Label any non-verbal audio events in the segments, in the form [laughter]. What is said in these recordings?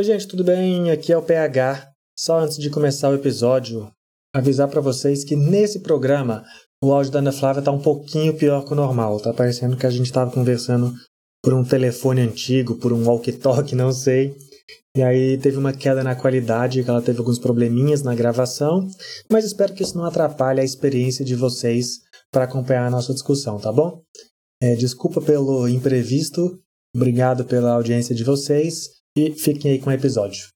Oi, gente, tudo bem? Aqui é o PH. Só antes de começar o episódio, avisar para vocês que nesse programa o áudio da Ana Flávia tá um pouquinho pior que o normal. Tá parecendo que a gente tava conversando por um telefone antigo, por um walkie-talkie, não sei. E aí teve uma queda na qualidade, que ela teve alguns probleminhas na gravação, mas espero que isso não atrapalhe a experiência de vocês para acompanhar a nossa discussão, tá bom? É, desculpa pelo imprevisto, obrigado pela audiência de vocês e fiquem aí com o episódio.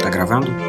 Tá gravando?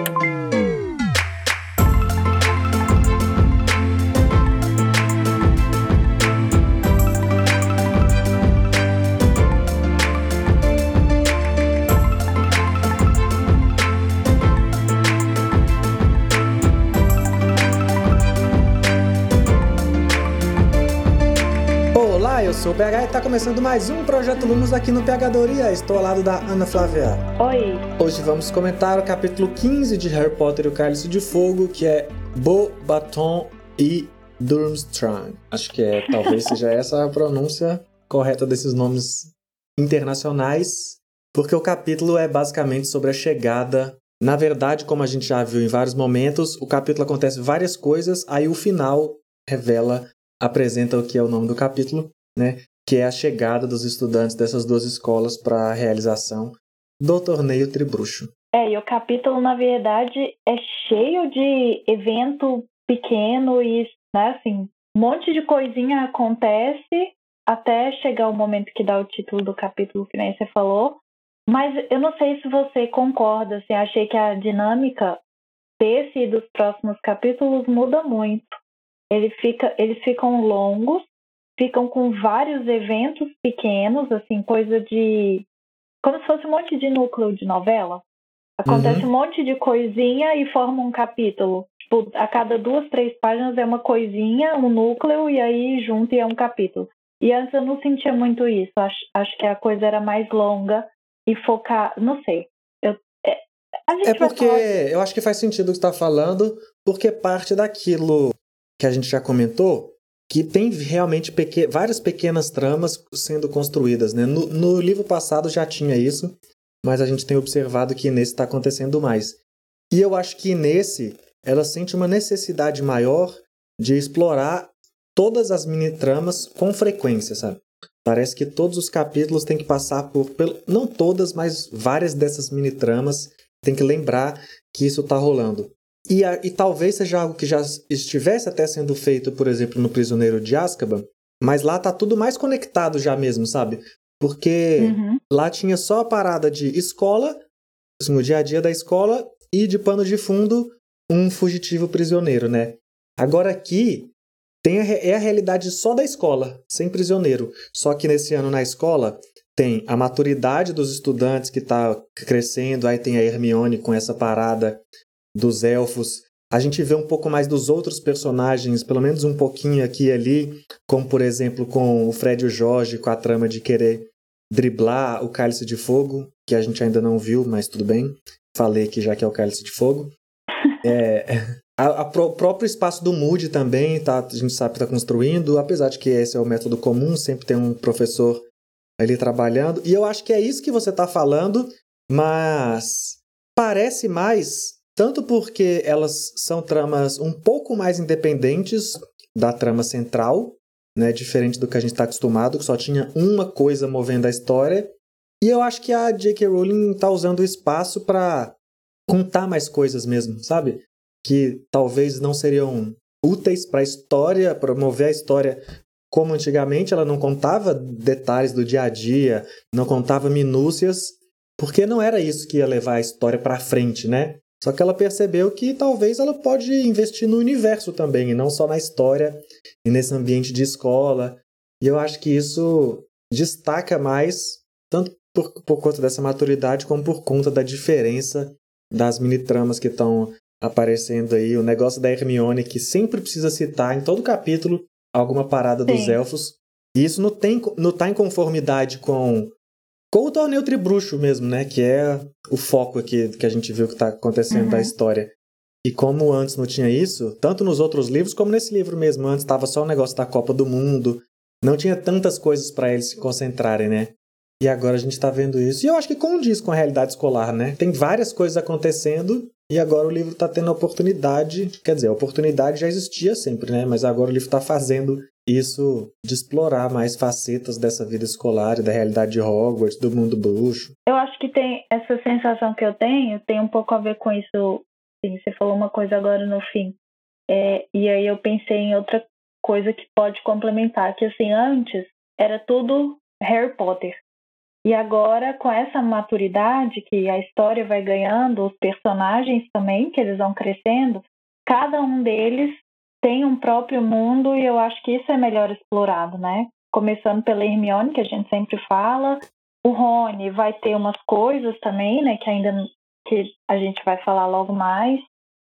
Sou o PH e está começando mais um Projeto Lumos aqui no PHdoria. Estou ao lado da Ana Flávia. Oi. Hoje vamos comentar o capítulo 15 de Harry Potter e o Cálice de Fogo, que é Bo Baton e Durmstrang. Acho que é, talvez seja [laughs] essa a pronúncia correta desses nomes internacionais, porque o capítulo é basicamente sobre a chegada na verdade, como a gente já viu em vários momentos, o capítulo acontece várias coisas, aí o final revela, apresenta o que é o nome do capítulo, né, que é a chegada dos estudantes dessas duas escolas para a realização do torneio Tribruxo. É, e o capítulo, na verdade, é cheio de evento pequeno e, né, assim, um monte de coisinha acontece até chegar o momento que dá o título do capítulo, que nem você falou. Mas eu não sei se você concorda, assim, achei que a dinâmica desse e dos próximos capítulos muda muito. Ele fica, eles ficam longos, ficam com vários eventos pequenos, assim, coisa de. como se fosse um monte de núcleo de novela. Acontece uhum. um monte de coisinha e forma um capítulo. Tipo, a cada duas, três páginas é uma coisinha, um núcleo, e aí junto e é um capítulo. E antes eu não sentia muito isso. Acho, acho que a coisa era mais longa e focar. Não sei. Eu, é, é porque falar... eu acho que faz sentido o que você está falando, porque parte daquilo que a gente já comentou que tem realmente várias pequenas tramas sendo construídas. Né? No, no, livro passado já tinha isso, mas a gente tem observado que nesse está acontecendo mais. E eu acho que nesse ela sente uma necessidade maior de explorar todas as mini tramas com frequência, sabe? Parece que todos os capítulos têm que passar por, não todas, mas várias dessas mini tramas. Tem que lembrar que isso está rolando. E, a, e talvez seja algo que já estivesse até sendo feito, por exemplo, no Prisioneiro de Azkaban, mas lá tá tudo mais conectado já mesmo, sabe? Porque uhum. lá tinha só a parada de escola, assim, o dia a dia da escola, e de pano de fundo, um fugitivo prisioneiro, né? Agora aqui tem a, é a realidade só da escola, sem prisioneiro. Só que nesse ano na escola tem a maturidade dos estudantes que está crescendo, aí tem a Hermione com essa parada dos elfos. A gente vê um pouco mais dos outros personagens, pelo menos um pouquinho aqui e ali, como por exemplo com o Fred e o Jorge, com a trama de querer driblar o Cálice de Fogo, que a gente ainda não viu, mas tudo bem. Falei que já que é o Cálice de Fogo. [laughs] É, a, a pro, próprio espaço do Moody também, tá, a gente sabe que está construindo, apesar de que esse é o método comum, sempre tem um professor ali trabalhando. E eu acho que é isso que você está falando, mas parece mais tanto porque elas são tramas um pouco mais independentes da trama central, né, diferente do que a gente está acostumado, que só tinha uma coisa movendo a história. E eu acho que a J.K. Rowling está usando o espaço para contar mais coisas mesmo, sabe? Que talvez não seriam úteis para a história, promover a história como antigamente ela não contava detalhes do dia a dia, não contava minúcias, porque não era isso que ia levar a história para frente, né? Só que ela percebeu que talvez ela pode investir no universo também, e não só na história e nesse ambiente de escola. E eu acho que isso destaca mais, tanto por, por conta dessa maturidade, como por conta da diferença das mini-tramas que estão aparecendo aí. O negócio da Hermione, que sempre precisa citar em todo capítulo alguma parada Sim. dos elfos. E isso não, tem, não tá em conformidade com com o torneio tribruxo mesmo, né? Que é o foco aqui que a gente viu que tá acontecendo uhum. da história. E como antes não tinha isso, tanto nos outros livros como nesse livro mesmo, antes estava só o negócio da Copa do Mundo, não tinha tantas coisas para eles se concentrarem, né? E agora a gente está vendo isso. E eu acho que condiz com a realidade escolar, né? Tem várias coisas acontecendo e agora o livro está tendo a oportunidade. Quer dizer, a oportunidade já existia sempre, né? Mas agora o livro está fazendo isso de explorar mais facetas dessa vida escolar e da realidade de Hogwarts, do mundo bruxo. Eu acho que tem essa sensação que eu tenho, tem um pouco a ver com isso. Sim, você falou uma coisa agora no fim. É, e aí eu pensei em outra coisa que pode complementar, que assim, antes era tudo Harry Potter. E agora, com essa maturidade que a história vai ganhando, os personagens também, que eles vão crescendo, cada um deles tem um próprio mundo e eu acho que isso é melhor explorado, né? Começando pela Hermione, que a gente sempre fala, o Rony vai ter umas coisas também, né, que ainda que a gente vai falar logo mais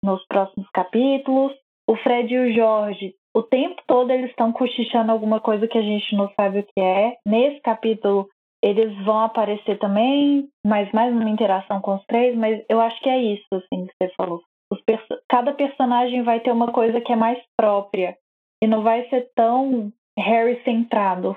nos próximos capítulos. O Fred e o Jorge, o tempo todo eles estão cochichando alguma coisa que a gente não sabe o que é. Nesse capítulo eles vão aparecer também, mas mais uma interação com os três, mas eu acho que é isso, assim, que você falou. Cada personagem vai ter uma coisa que é mais própria e não vai ser tão Harry centrado.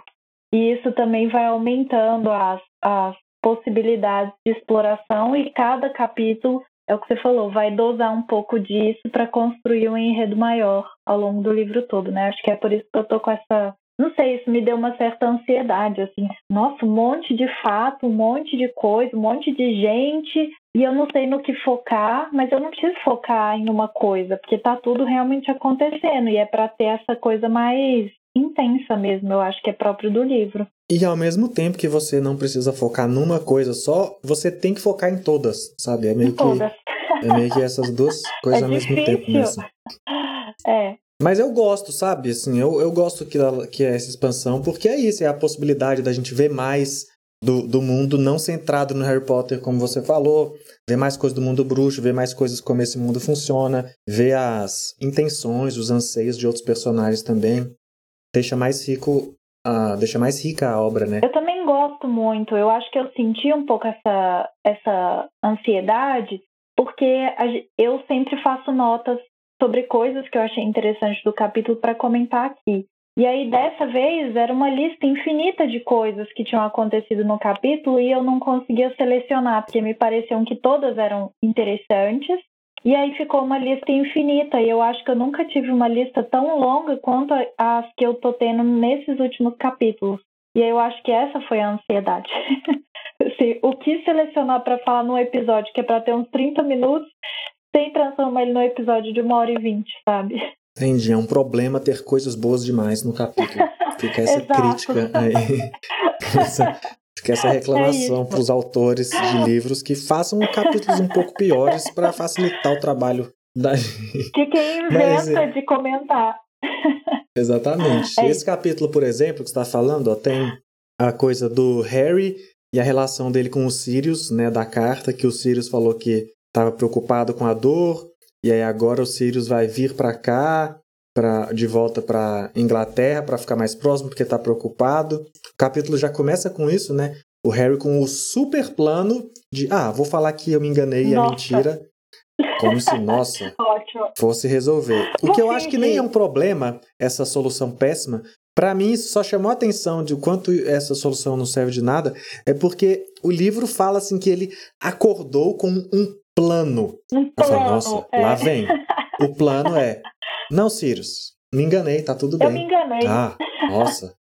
E isso também vai aumentando as, as possibilidades de exploração e cada capítulo, é o que você falou, vai dosar um pouco disso para construir um enredo maior ao longo do livro todo, né? Acho que é por isso que eu tô com essa não sei, isso me deu uma certa ansiedade, assim. Nossa, um monte de fato, um monte de coisa, um monte de gente, e eu não sei no que focar, mas eu não preciso focar em uma coisa, porque tá tudo realmente acontecendo, e é para ter essa coisa mais intensa mesmo, eu acho que é próprio do livro. E ao mesmo tempo que você não precisa focar numa coisa só, você tem que focar em todas, sabe? É meio, em que, todas. é meio que essas duas [laughs] coisas é ao mesmo tempo. Mesmo. É, mas eu gosto, sabe? Assim, eu, eu gosto que, que é essa expansão, porque é isso, é a possibilidade da gente ver mais do, do mundo, não centrado no Harry Potter, como você falou, ver mais coisas do mundo bruxo, ver mais coisas como esse mundo funciona, ver as intenções, os anseios de outros personagens também. Deixa mais rico, uh, deixa mais rica a obra, né? Eu também gosto muito. Eu acho que eu senti um pouco essa, essa ansiedade, porque eu sempre faço notas sobre coisas que eu achei interessantes do capítulo para comentar aqui. E aí, dessa vez, era uma lista infinita de coisas que tinham acontecido no capítulo e eu não conseguia selecionar, porque me pareciam que todas eram interessantes. E aí ficou uma lista infinita, e eu acho que eu nunca tive uma lista tão longa quanto as que eu tô tendo nesses últimos capítulos. E eu acho que essa foi a ansiedade. [laughs] assim, o que selecionar para falar num episódio que é para ter uns 30 minutos, sem transformar ele no episódio de uma hora e vinte, sabe? Entendi, é um problema ter coisas boas demais no capítulo. Fica essa [laughs] crítica aí. essa, fica essa reclamação é para os autores de livros que façam capítulos um pouco piores para facilitar o trabalho da gente. Que quem inventa Mas, de comentar. Exatamente. É Esse capítulo, por exemplo, que você está falando, ó, tem a coisa do Harry e a relação dele com o Sirius, né, da carta, que o Sirius falou que estava preocupado com a dor, e aí agora o Sirius vai vir para cá, pra, de volta para Inglaterra para ficar mais próximo porque está preocupado. O capítulo já começa com isso, né? O Harry com o super plano de, ah, vou falar que eu me enganei e é mentira. Como se, nossa, [laughs] fosse resolver. O que eu acho que nem é um problema, essa solução péssima. Para mim, isso só chamou a atenção de quanto essa solução não serve de nada, é porque o livro fala assim que ele acordou com um plano. Um plano falo, Nossa, é. lá vem. O plano é. Não, Sirius, me enganei, tá tudo bem. Eu me enganei. Ah, nossa.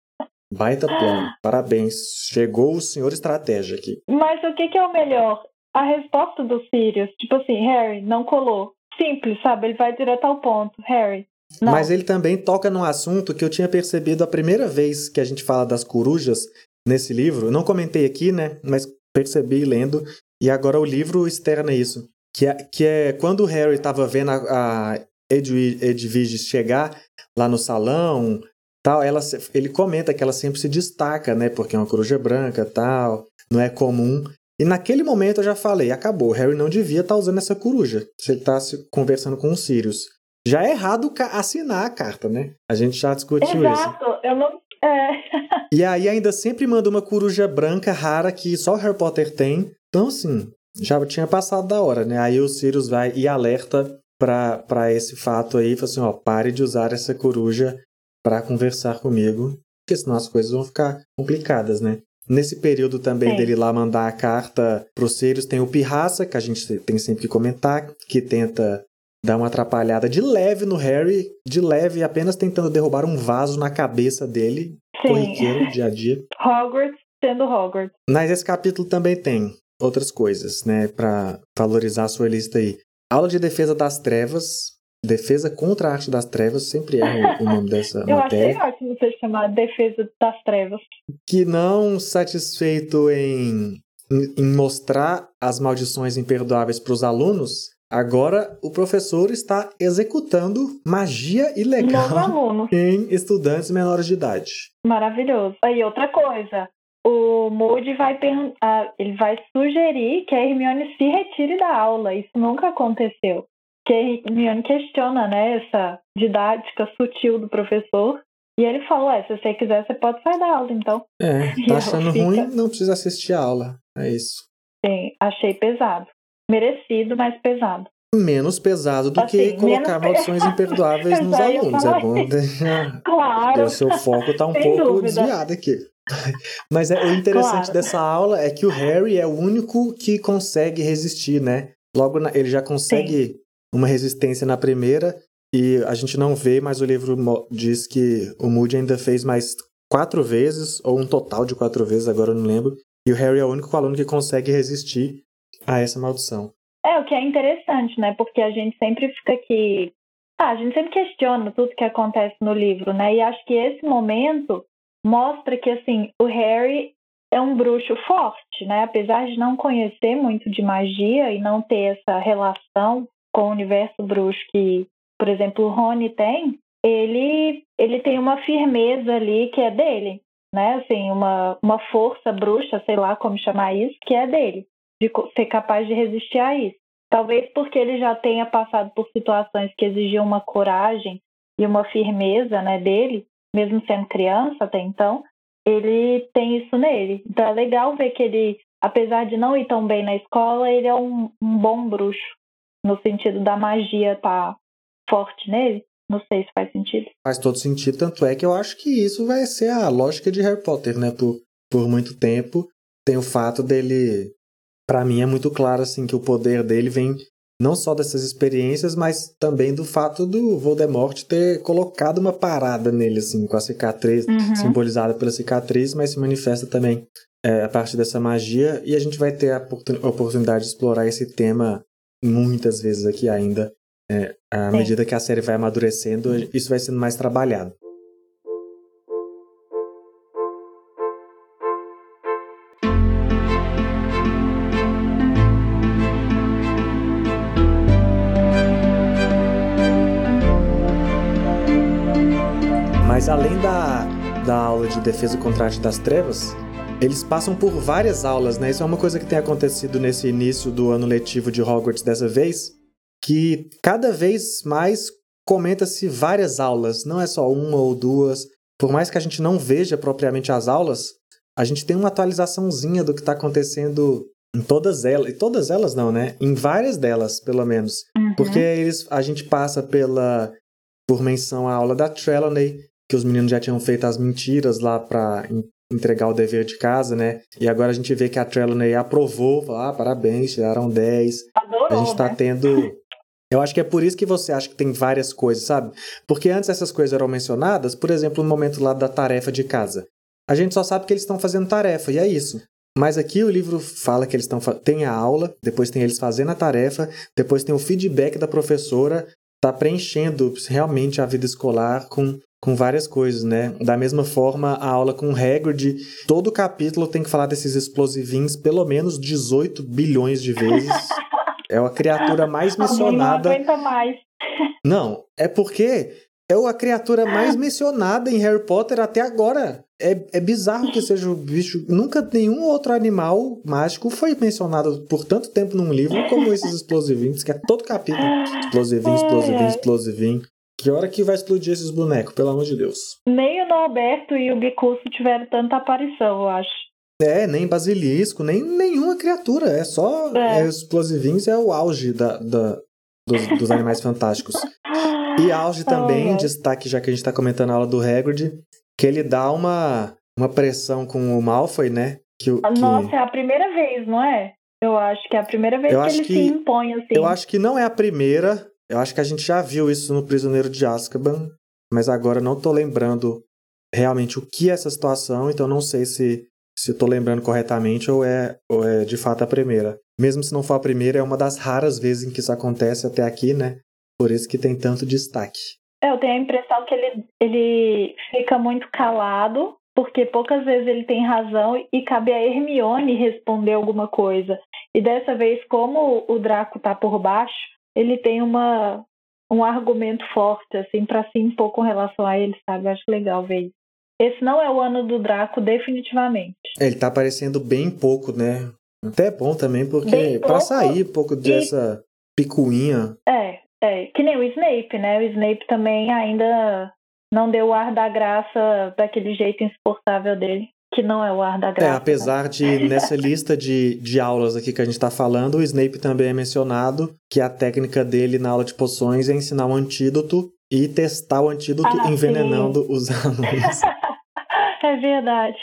Baita plano. Parabéns. Chegou o senhor estratégia aqui. Mas o que, que é o melhor? A resposta do Sirius. Tipo assim, Harry, não colou. Simples, sabe? Ele vai direto ao ponto. Harry. Não. Mas ele também toca num assunto que eu tinha percebido a primeira vez que a gente fala das corujas nesse livro. Eu não comentei aqui, né? Mas percebi lendo e agora o livro externa isso. Que é, que é quando o Harry estava vendo a, a Edwige chegar lá no salão, tal, ela, ele comenta que ela sempre se destaca, né? Porque é uma coruja branca, tal, não é comum. E naquele momento eu já falei, acabou, Harry não devia estar tá usando essa coruja, se ele está conversando com o Sirius. Já é errado assinar a carta, né? A gente já discutiu Exato. isso. Exato, eu não... É. e aí ainda sempre manda uma coruja branca rara que só Harry Potter tem, então, assim, já tinha passado da hora, né? Aí o Sirius vai e alerta para esse fato aí, falou assim, ó, pare de usar essa coruja para conversar comigo, porque senão as coisas vão ficar complicadas, né? Nesse período também Sim. dele lá mandar a carta pros Sirius, tem o Pirraça, que a gente tem sempre que comentar, que tenta dar uma atrapalhada de leve no Harry, de leve, apenas tentando derrubar um vaso na cabeça dele, Sim. corriqueiro, dia a dia. [laughs] Hogwarts sendo Hogwarts. Mas esse capítulo também tem outras coisas, né, para valorizar a sua lista aí. Aula de defesa das trevas, Defesa contra a arte das trevas, sempre é o, nome dessa [laughs] Eu matéria. Eu achei ótimo você chamar Defesa das Trevas. Que não satisfeito em, em mostrar as maldições imperdoáveis para os alunos, agora o professor está executando magia ilegal [laughs] em estudantes menores de idade. Maravilhoso. Aí outra coisa, o Moody vai perguntar, ele vai sugerir que a Hermione se retire da aula. Isso nunca aconteceu que Hermione questiona, né, essa didática sutil do professor. E ele falou, é, se você quiser, você pode sair da aula, então. É, [laughs] tá achando fica... ruim, não precisa assistir a aula. É isso. Sim, achei pesado. Merecido, mas pesado. Menos pesado do assim, que colocar maldições imperdoáveis [laughs] nos alunos. É bom deixar. [laughs] Claro. O seu foco tá um Sem pouco dúvida. desviado aqui. [laughs] Mas é, o interessante claro. dessa aula é que o Harry é o único que consegue resistir, né? Logo na, ele já consegue Sim uma resistência na primeira e a gente não vê, mas o livro diz que o Moody ainda fez mais quatro vezes, ou um total de quatro vezes, agora eu não lembro. E o Harry é o único aluno que consegue resistir a essa maldição. É, o que é interessante, né? Porque a gente sempre fica aqui. Ah, a gente sempre questiona tudo que acontece no livro, né? E acho que esse momento mostra que, assim, o Harry é um bruxo forte, né? Apesar de não conhecer muito de magia e não ter essa relação com o universo bruxo que, por exemplo, o Rony tem, ele, ele tem uma firmeza ali que é dele, né? Assim, uma, uma força bruxa, sei lá como chamar isso, que é dele, de ser capaz de resistir a isso. Talvez porque ele já tenha passado por situações que exigiam uma coragem e uma firmeza, né, dele, mesmo sendo criança até então, ele tem isso nele. Então é legal ver que ele, apesar de não ir tão bem na escola, ele é um, um bom bruxo no sentido da magia tá forte nele. Não sei se faz sentido. Faz todo sentido, tanto é que eu acho que isso vai ser a lógica de Harry Potter, né? Por, por muito tempo. Tem o fato dele. para mim é muito claro, assim, que o poder dele vem não só dessas experiências, mas também do fato do Voldemort ter colocado uma parada nele, assim, com a cicatriz, uhum. simbolizada pela cicatriz, mas se manifesta também é, a partir dessa magia. E a gente vai ter a oportunidade de explorar esse tema muitas vezes aqui ainda. É, à Sim. medida que a série vai amadurecendo, isso vai sendo mais trabalhado. Aula de defesa contra a arte das trevas, eles passam por várias aulas, né? Isso é uma coisa que tem acontecido nesse início do ano letivo de Hogwarts dessa vez, que cada vez mais comenta-se várias aulas, não é só uma ou duas. Por mais que a gente não veja propriamente as aulas, a gente tem uma atualizaçãozinha do que está acontecendo em todas elas, e todas elas não, né? Em várias delas, pelo menos. Uhum. Porque eles, a gente passa pela por menção à aula da Trelawney, que os meninos já tinham feito as mentiras lá para entregar o dever de casa, né? E agora a gente vê que a Trelawney aprovou, ah, parabéns, tiraram 10. Adorou, a gente tá né? tendo [laughs] eu acho que é por isso que você acha que tem várias coisas, sabe? Porque antes essas coisas eram mencionadas, por exemplo, no momento lá da tarefa de casa. A gente só sabe que eles estão fazendo tarefa, e é isso. Mas aqui o livro fala que eles estão tem a aula, depois tem eles fazendo a tarefa, depois tem o feedback da professora, tá preenchendo realmente a vida escolar com com várias coisas, né? Da mesma forma, a aula com Hagrid, todo capítulo tem que falar desses explosivinhos pelo menos 18 bilhões de vezes. [laughs] É a criatura mais mencionada. Não aguenta mais. Não, é porque é a criatura mais mencionada em Harry Potter até agora. É, é bizarro que seja o bicho. Nunca nenhum outro animal mágico foi mencionado por tanto tempo num livro como esses [laughs] explosivinhos, que é todo capítulo. Explosivinho, explosivinho, explosivinho. Que hora que vai explodir esses bonecos, pelo amor de Deus? Nem o Norberto e o Bicuço tiveram tanta aparição, eu acho. É, nem basilisco, nem nenhuma criatura. É só é. É, explosivinhos é o auge da, da, dos, dos Animais Fantásticos. E auge [laughs] também, oh, destaque, já que a gente tá comentando a aula do Hagrid, que ele dá uma, uma pressão com o Malfoy, né? Que, que... Nossa, é a primeira vez, não é? Eu acho que é a primeira vez eu que ele que, se impõe assim. Eu acho que não é a primeira. Eu acho que a gente já viu isso no Prisioneiro de Azkaban, mas agora não tô lembrando realmente o que é essa situação, então não sei se se tô lembrando corretamente ou é, ou é de fato a primeira. Mesmo se não for a primeira, é uma das raras vezes em que isso acontece até aqui, né? Por isso que tem tanto destaque. É, eu tenho a impressão que ele, ele fica muito calado, porque poucas vezes ele tem razão e cabe a Hermione responder alguma coisa. E dessa vez, como o Draco tá por baixo, ele tem uma, um argumento forte, assim, para se impor com relação a ele, sabe? Eu acho legal ver isso. Esse não é o ano do Draco, definitivamente. É, ele tá aparecendo bem pouco, né? Até é bom também, porque para sair um pouco dessa e... picuinha. É, é, que nem o Snape, né? O Snape também ainda não deu o ar da graça daquele jeito insuportável dele que não é o ar da é, graça. É, apesar né? de nessa lista de, de aulas aqui que a gente está falando, o Snape também é mencionado que a técnica dele na aula de poções é ensinar um antídoto e testar o antídoto ah, envenenando sim. os [laughs] alunos. [laughs] é verdade.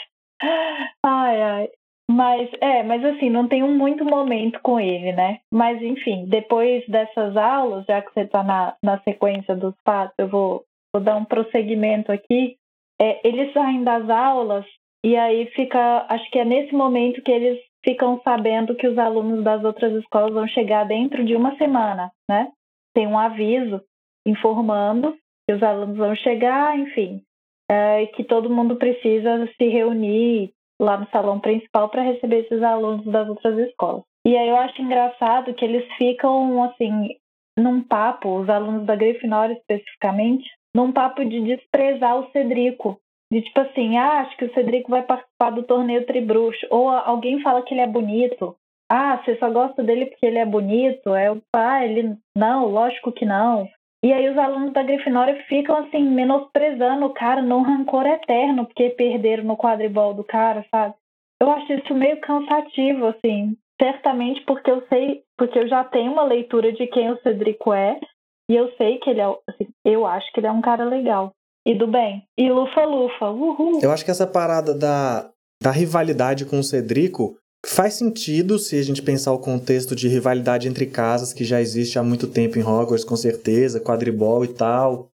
Ai, ai. Mas, é, mas assim, não tenho muito momento com ele, né? Mas, enfim, depois dessas aulas, já que você está na, na sequência dos fatos, eu vou, vou dar um prosseguimento aqui. É, eles saem das aulas e aí fica, acho que é nesse momento que eles ficam sabendo que os alunos das outras escolas vão chegar dentro de uma semana, né? Tem um aviso informando que os alunos vão chegar, enfim, é, que todo mundo precisa se reunir lá no salão principal para receber esses alunos das outras escolas. E aí eu acho engraçado que eles ficam assim num papo, os alunos da Grifinória especificamente, num papo de desprezar o Cedrico, de tipo assim, ah, acho que o Cedrico vai participar do torneio Tribruxo. Ou alguém fala que ele é bonito. Ah, você só gosta dele porque ele é bonito? É o ah, ele. Não, lógico que não. E aí os alunos da Grifinória ficam assim, menosprezando o cara num rancor eterno, porque perderam no quadribol do cara, sabe? Eu acho isso meio cansativo, assim. Certamente porque eu sei, porque eu já tenho uma leitura de quem o Cedrico é, e eu sei que ele é, assim, eu acho que ele é um cara legal e do bem. E lufa-lufa, uhul. Eu acho que essa parada da, da rivalidade com o Cedrico faz sentido se a gente pensar o contexto de rivalidade entre casas que já existe há muito tempo em Hogwarts, com certeza, quadribol e tal.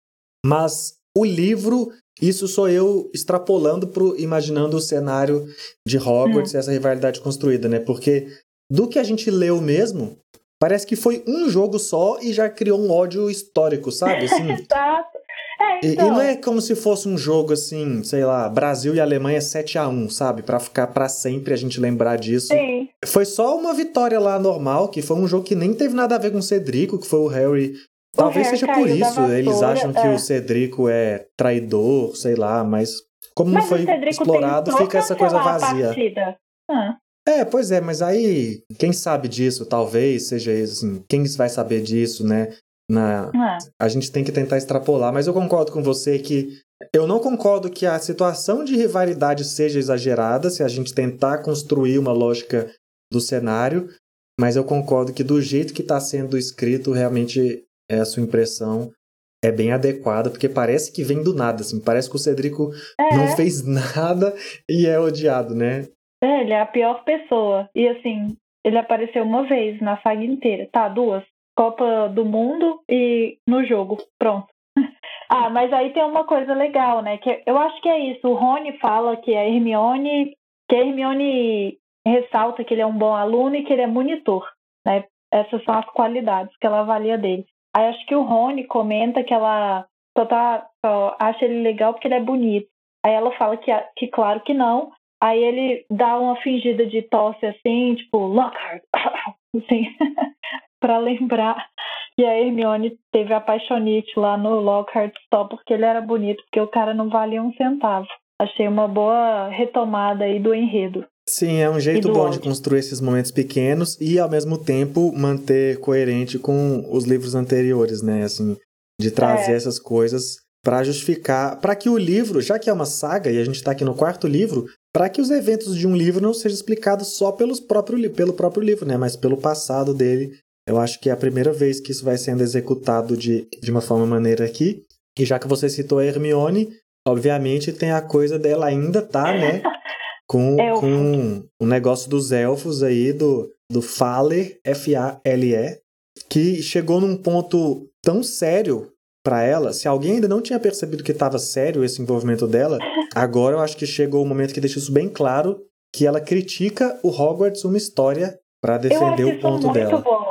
Mas o livro, isso sou eu extrapolando pro imaginando o cenário de Hogwarts hum. e essa rivalidade construída, né? Porque do que a gente leu mesmo, parece que foi um jogo só e já criou um ódio histórico, sabe? [laughs] Assim, Exato. Então... e, e, não é como se fosse um jogo assim, sei lá, Brasil e Alemanha 7 a 1 sabe? Para ficar para sempre a gente lembrar disso. Sim. Foi só uma vitória lá normal, que foi um jogo que nem teve nada a ver com o Cedrico, que foi o Harry. Talvez o Harry seja por isso, eles acham que é. o Cedrico é traidor, sei lá, mas como mas não foi explorado, fica essa coisa vazia. Ah. É, pois é, mas aí, quem sabe disso, talvez seja assim, quem vai saber disso, né? Na, é. A gente tem que tentar extrapolar, mas eu concordo com você que eu não concordo que a situação de rivalidade seja exagerada se a gente tentar construir uma lógica do cenário, mas eu concordo que do jeito que está sendo escrito, realmente é a sua impressão é bem adequada, porque parece que vem do nada, assim, parece que o Cedrico é. não fez [laughs] nada e é odiado, né? É, ele é a pior pessoa. E assim, ele apareceu uma vez na saga inteira, tá? Duas. Copa do Mundo e no jogo. Pronto. [laughs] ah, mas aí tem uma coisa legal, né? Que eu acho que é isso. O Rony fala que a Hermione, que a Hermione ressalta que ele é um bom aluno e que ele é monitor, né? Essas são as qualidades que ela avalia dele. Aí acho que o Rony comenta que ela só, tá, só acha ele legal porque ele é bonito. Aí ela fala que, que claro que não. Aí ele dá uma fingida de tosse assim, tipo, Lockhart, [laughs] assim, para lembrar que a Hermione teve a paixonite lá no Lockhart Stall porque ele era bonito, porque o cara não valia um centavo. Achei uma boa retomada aí do enredo. Sim, é um jeito bom ódio. de construir esses momentos pequenos e ao mesmo tempo manter coerente com os livros anteriores, né? Assim, de trazer é. essas coisas para justificar, para que o livro, já que é uma saga e a gente está aqui no quarto livro, para que os eventos de um livro não sejam explicados só pelos próprio, pelo próprio livro, né? Mas pelo passado dele Eu acho que é a primeira vez que isso vai sendo executado de, de uma forma maneira aqui. E já que você citou a Hermione, obviamente tem a coisa dela ainda tá, né? Com, [laughs] com o negócio dos elfos aí, do, do Faler, F-A-L-E, que chegou num ponto tão sério para ela. Se alguém ainda não tinha percebido que estava sério esse envolvimento dela, agora eu acho que chegou o momento que deixa isso bem claro que ela critica o Hogwarts uma história para defender o ponto dela. Bom.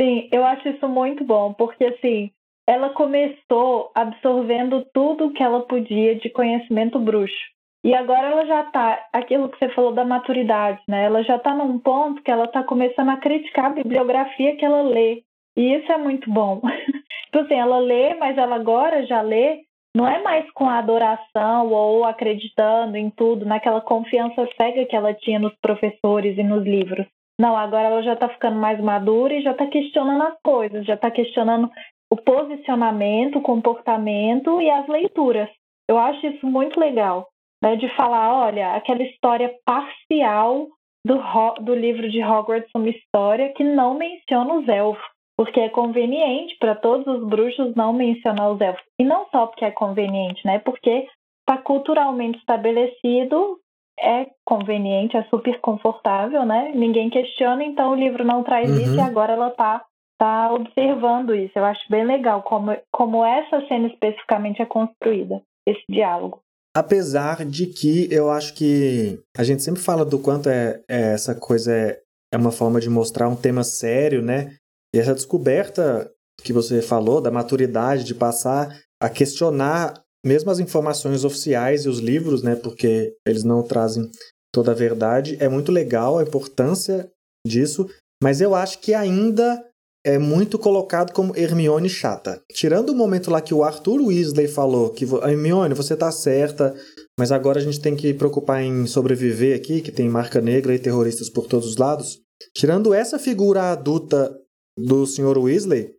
Sim, eu acho isso muito bom, porque assim, ela começou absorvendo tudo que ela podia de conhecimento bruxo. E agora ela já tá, aquilo que você falou da maturidade, né? Ela já tá num ponto que ela tá começando a criticar a bibliografia que ela lê. E isso é muito bom. [laughs] tipo assim, ela lê, mas ela agora já lê, não é mais com adoração ou acreditando em tudo, naquela confiança cega que ela tinha nos professores e nos livros. Não, agora ela já tá ficando mais madura e já tá questionando as coisas, já tá questionando o posicionamento, o comportamento e as leituras. Eu acho isso muito legal né, de falar, olha, aquela história parcial do, do livro de Hogwarts, uma história que não menciona os elfos, porque é conveniente para todos os bruxos não mencionar os elfos. E não só porque é conveniente, né? Porque está culturalmente estabelecido, é conveniente, é super confortável, né? Ninguém questiona, então o livro não traz uhum. isso e agora ela está tá observando isso. Eu acho bem legal como, como essa cena especificamente é construída, esse diálogo. Apesar de que eu acho que a gente sempre fala do quanto é, é essa coisa é, é uma forma de mostrar um tema sério, né? E essa descoberta que você falou da maturidade de passar a questionar mesmo as informações oficiais e os livros, né? Porque eles não trazem toda a verdade. É muito legal a importância disso, mas eu acho que ainda é muito colocado como Hermione chata. Tirando o momento lá que o Arthur Weasley falou que Hermione, você tá certa, mas agora a gente tem que preocupar em sobreviver aqui, que tem marca negra e terroristas por todos os lados. Tirando essa figura adulta do Sr. Weasley,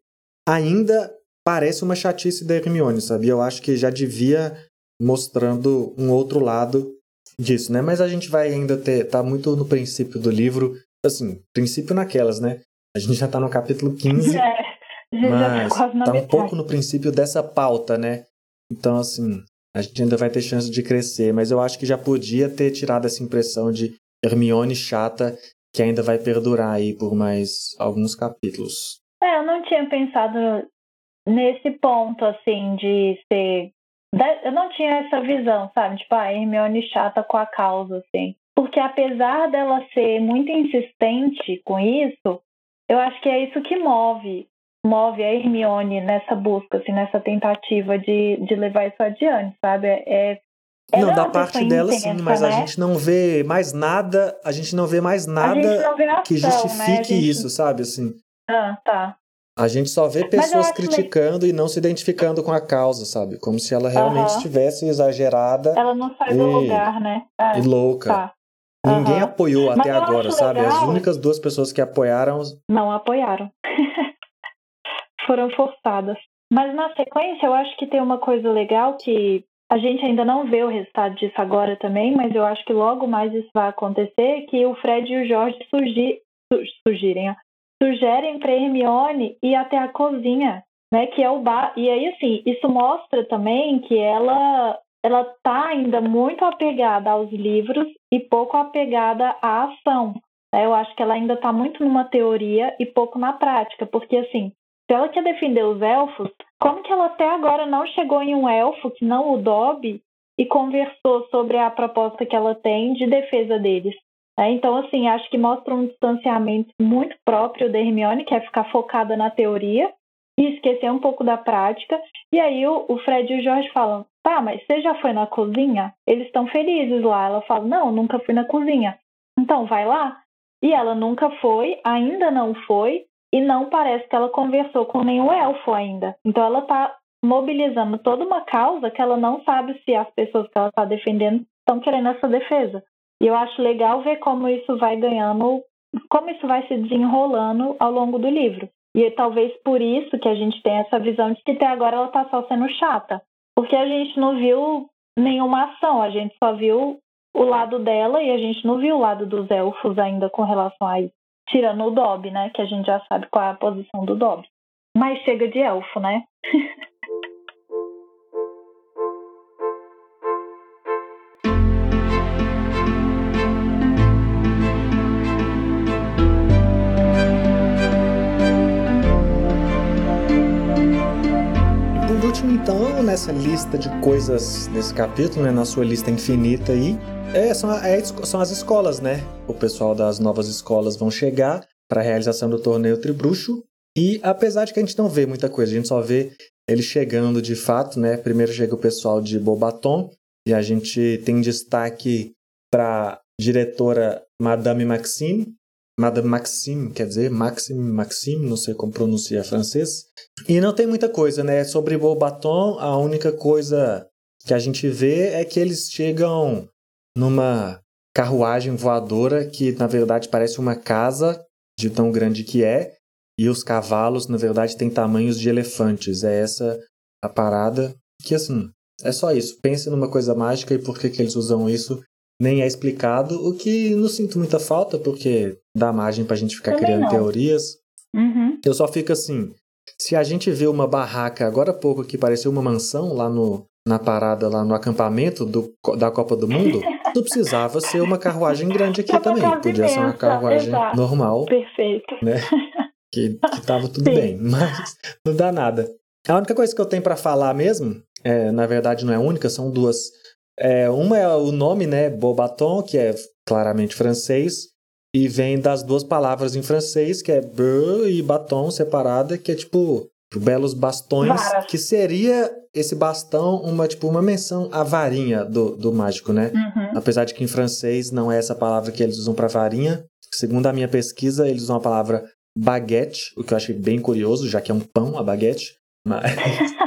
ainda parece uma chatice da Hermione, sabe? Eu acho que já devia mostrando um outro lado disso, né? Mas a gente vai ainda ter tá muito no princípio do livro, assim, princípio naquelas, né? A gente já está no capítulo 15, [laughs] é, mas está tá um pouco no princípio dessa pauta, né? Então, assim, a gente ainda vai ter chance de crescer, mas eu acho que já podia ter tirado essa impressão de Hermione chata que ainda vai perdurar aí por mais alguns capítulos. É, eu não tinha pensado nesse ponto, assim, de ser. Eu não tinha essa visão, sabe? Tipo, a Hermione chata com a causa, assim. Porque apesar dela ser muito insistente com isso, eu acho que é isso que move move a Hermione nessa busca, assim, nessa tentativa de, de levar isso adiante, sabe? É, é não, da parte dela intensa, sim, mas né? a gente não vê mais nada, a gente não vê mais nada vê ação, que justifique né? gente... isso, sabe, assim. Ah, tá. A gente só vê pessoas criticando e não se identificando com a causa, sabe? Como se ela realmente uhum. estivesse exagerada. Ela não sai e... do lugar, né? É, e louca. Tá. Ninguém uhum. apoiou Mas até agora, sabe? Legal. As únicas duas pessoas que apoiaram. Não apoiaram. [laughs] Foram forçadas. Mas na sequência, eu acho que tem uma coisa legal que a gente ainda não vê o resultado disso agora também, mas eu acho que logo mais isso vai acontecer, que o Fred e o Jorge surgir, surgirem, ó, sugerem para Hermione ir até a cozinha, né, que é o bar. E aí, assim, isso mostra também que ela ela está ainda muito apegada aos livros e pouco apegada à ação. Né? Eu acho que ela ainda está muito numa teoria e pouco na prática, porque assim, se ela quer defender os elfos, como que ela até agora não chegou em um elfo que não o Dobby e conversou sobre a proposta que ela tem de defesa deles? Né? Então, assim, acho que mostra um distanciamento muito próprio da Hermione, que é ficar focada na teoria e esquecer um pouco da prática. E aí o, o Fred e o Jorge falam: tá, mas você já foi na cozinha? Eles estão felizes lá. Ela fala: não, nunca fui na cozinha. Então vai lá. E ela nunca foi, ainda não foi, e não parece que ela conversou com nenhum elfo ainda. Então ela está mobilizando toda uma causa que ela não sabe se as pessoas que ela está defendendo estão querendo essa defesa. E eu acho legal ver como isso vai ganhando, como isso vai se desenrolando ao longo do livro. E é talvez por isso que a gente tem essa visão de que até agora ela está só sendo chata. Porque a gente não viu nenhuma ação, a gente só viu o lado dela e a gente não viu o lado dos elfos ainda com relação a isso. Tirando o Dobby, né? Que a gente já sabe qual é a posição do Dobby. Mas chega de elfo, né? [laughs] então, nessa lista de coisas nesse capítulo, né, na sua lista infinita aí, é, são, é, são as escolas, né? O pessoal das novas escolas vão chegar para a realização do torneio Tribruxo. E apesar de que a gente não vê muita coisa, a gente só vê ele chegando de fato, né? Primeiro chega o pessoal de Bobaton e a gente tem destaque para diretora Madame Maxime, Madame Maxime, quer dizer, Maxime, Maxime, não sei como pronuncia francês. E não tem muita coisa, né? Sobre Bobaton, a única coisa que a gente vê é que eles chegam numa carruagem voadora que na verdade parece uma casa de tão grande que é, e os cavalos na verdade têm tamanhos de elefantes. É essa a parada que assim, é só isso. Pense numa coisa mágica e por que, que eles usam isso nem é explicado, o que não sinto muita falta porque dá margem pra gente ficar Também criando não. teorias. Uhum. Eu só fico assim, se a gente vê uma barraca agora há pouco que pareceu uma mansão lá no, na parada, lá no acampamento do, da Copa do Mundo, [laughs] não precisava ser uma carruagem grande aqui também. Podia ser uma carruagem exato. normal, Perfeito. né? [laughs] Que, que tava tudo Sim. bem, mas não dá nada. A única coisa que eu tenho pra falar mesmo, é, na verdade não é única, são duas. É, uma é o nome, né, Bobaton, que é claramente francês, e vem das duas palavras em francês, que é beurre e batom separada, que é tipo belos bastões, Varas. que seria esse bastão uma tipo uma menção à varinha do, do mágico, né? Uhum. Apesar de que em francês não é essa palavra que eles usam para varinha. Segundo a minha pesquisa, eles usam a palavra baguete, o que eu achei bem curioso, já que é um pão, a baguete. Mas, [laughs]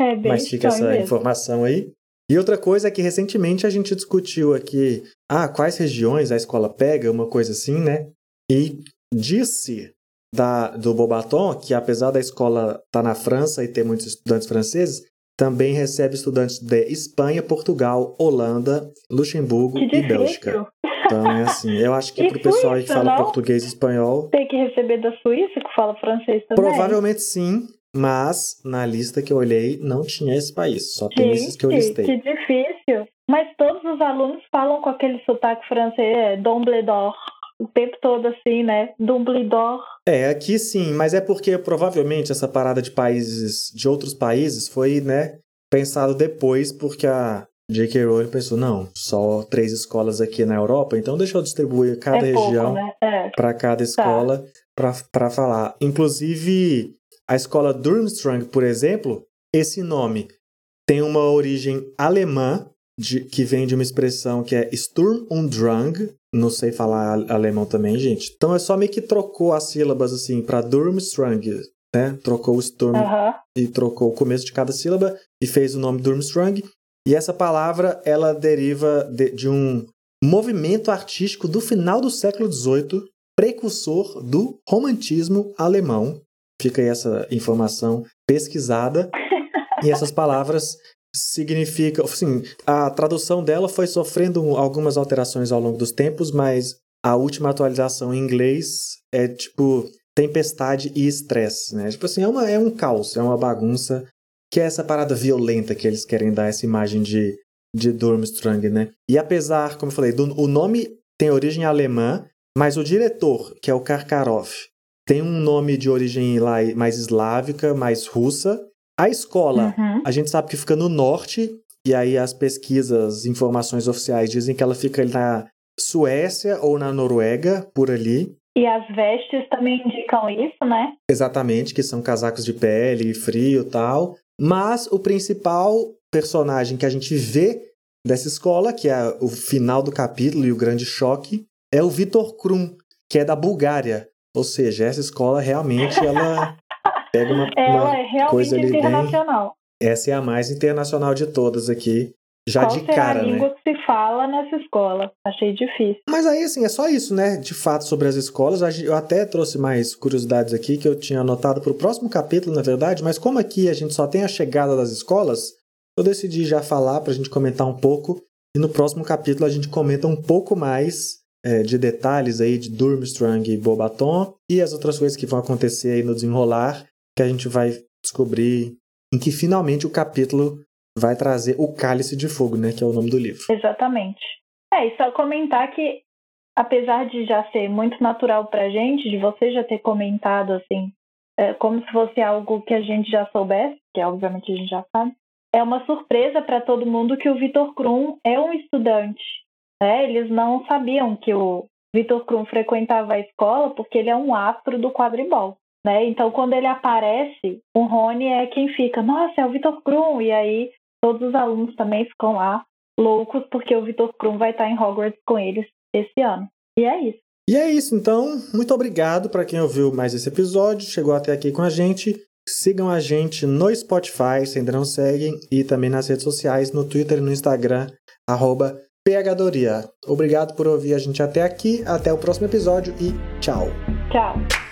É mas fica essa mesmo. informação aí. E outra coisa é que recentemente a gente discutiu aqui, ah, quais regiões a escola pega, uma coisa assim, né? E disse da, do Bobaton que apesar da escola estar na França e ter muitos estudantes franceses, também recebe estudantes de Espanha, Portugal, Holanda, Luxemburgo e Bélgica. Então é assim, eu acho que E pro pessoal que fala não? português e espanhol, Tem que receber da Suíça, que fala francês também. provavelmente sim, mas na lista que eu olhei não tinha esse país, só tem esses que eu Gente, listei. que difícil. Mas todos os alunos falam com aquele sotaque francês, é, Dumbledore. O tempo todo assim, né? Dumbledore. É, aqui sim, mas é porque provavelmente essa parada de países, de outros países, foi, né, pensado depois, porque a J.K. Rowling pensou, não, só três escolas aqui na Europa, então deixa eu distribuir cada é região né? É. para cada escola para falar. Inclusive, a escola Durmstrang, por exemplo, esse nome tem uma origem alemã, de- que vem de uma expressão que é Sturm und Drang. Não sei falar alemão também, gente. Então é só meio que trocou as sílabas assim para Durmstrang, né? Trocou o Sturm Aham. e trocou o começo de cada sílaba e fez o nome Durmstrang. E essa palavra ela deriva de, de um movimento artístico do final do século XVIII, precursor do romantismo alemão. Fica aí essa informação pesquisada. e essas palavras significam, assim, a tradução dela foi sofrendo algumas alterações ao longo dos tempos, mas a última atualização em inglês é tipo tempestade e estresse, né? Tipo assim, é, uma, é um caos, é uma bagunça, que é essa parada violenta que eles querem dar essa imagem de, de Durmstrang, né? E apesar, como eu falei, do, o nome tem origem alemã, mas o diretor, que é o Karkarov, tem um nome de origem lá mais eslávica, mais russa. A escola, Uhum. a gente sabe que fica no norte, e aí as pesquisas, informações oficiais dizem que ela fica na Suécia ou na Noruega, por ali. E as vestes também indicam isso, né? Exatamente, que são casacos de pele, frio e tal. Mas o principal personagem que a gente vê dessa escola, que é o final do capítulo e o grande choque, é o Vitor Krum, que é da Bulgária. Ou seja, essa escola realmente ela [laughs] pega uma, Ela uma- é realmente coisa ali bem- internacional. essa é a mais internacional de todas aqui, já Qual de cara, a né? língua que se fala nessa escola? Achei difícil. Mas aí, assim, é só isso, né? De fato, sobre as escolas. Eu até trouxe mais curiosidades aqui que eu tinha anotado para o próximo capítulo, na verdade, mas como aqui a gente só tem a chegada das escolas, eu decidi já falar para a gente comentar um pouco. E no próximo capítulo a gente comenta um pouco mais é, de detalhes aí de Durmstrang e Bobaton e as outras coisas que vão acontecer aí no desenrolar, que a gente vai descobrir em que finalmente o capítulo vai trazer o Cálice de Fogo, né, que é o nome do livro. Exatamente. É, e só comentar que apesar de já ser muito natural pra gente, de você já ter comentado assim, é, como se fosse algo que a gente já soubesse, que obviamente a gente já sabe, é uma surpresa para todo mundo que o Vitor Krum é um estudante. Eles não sabiam que o Vitor Krum frequentava a escola porque ele é um astro do quadribol. Né? Então, quando ele aparece, o Rony é quem fica, nossa, é o Vitor Krum. E aí, todos os alunos também ficam lá loucos porque o Vitor Krum vai estar em Hogwarts com eles esse ano. E é isso. E é isso, então. Muito obrigado para quem ouviu mais esse episódio, chegou até aqui com a gente. Sigam a gente no Spotify, se ainda não seguem, e também nas redes sociais, no Twitter e no Instagram, arroba PHDoria. Obrigado por ouvir a gente até aqui, até o próximo episódio e tchau. Tchau.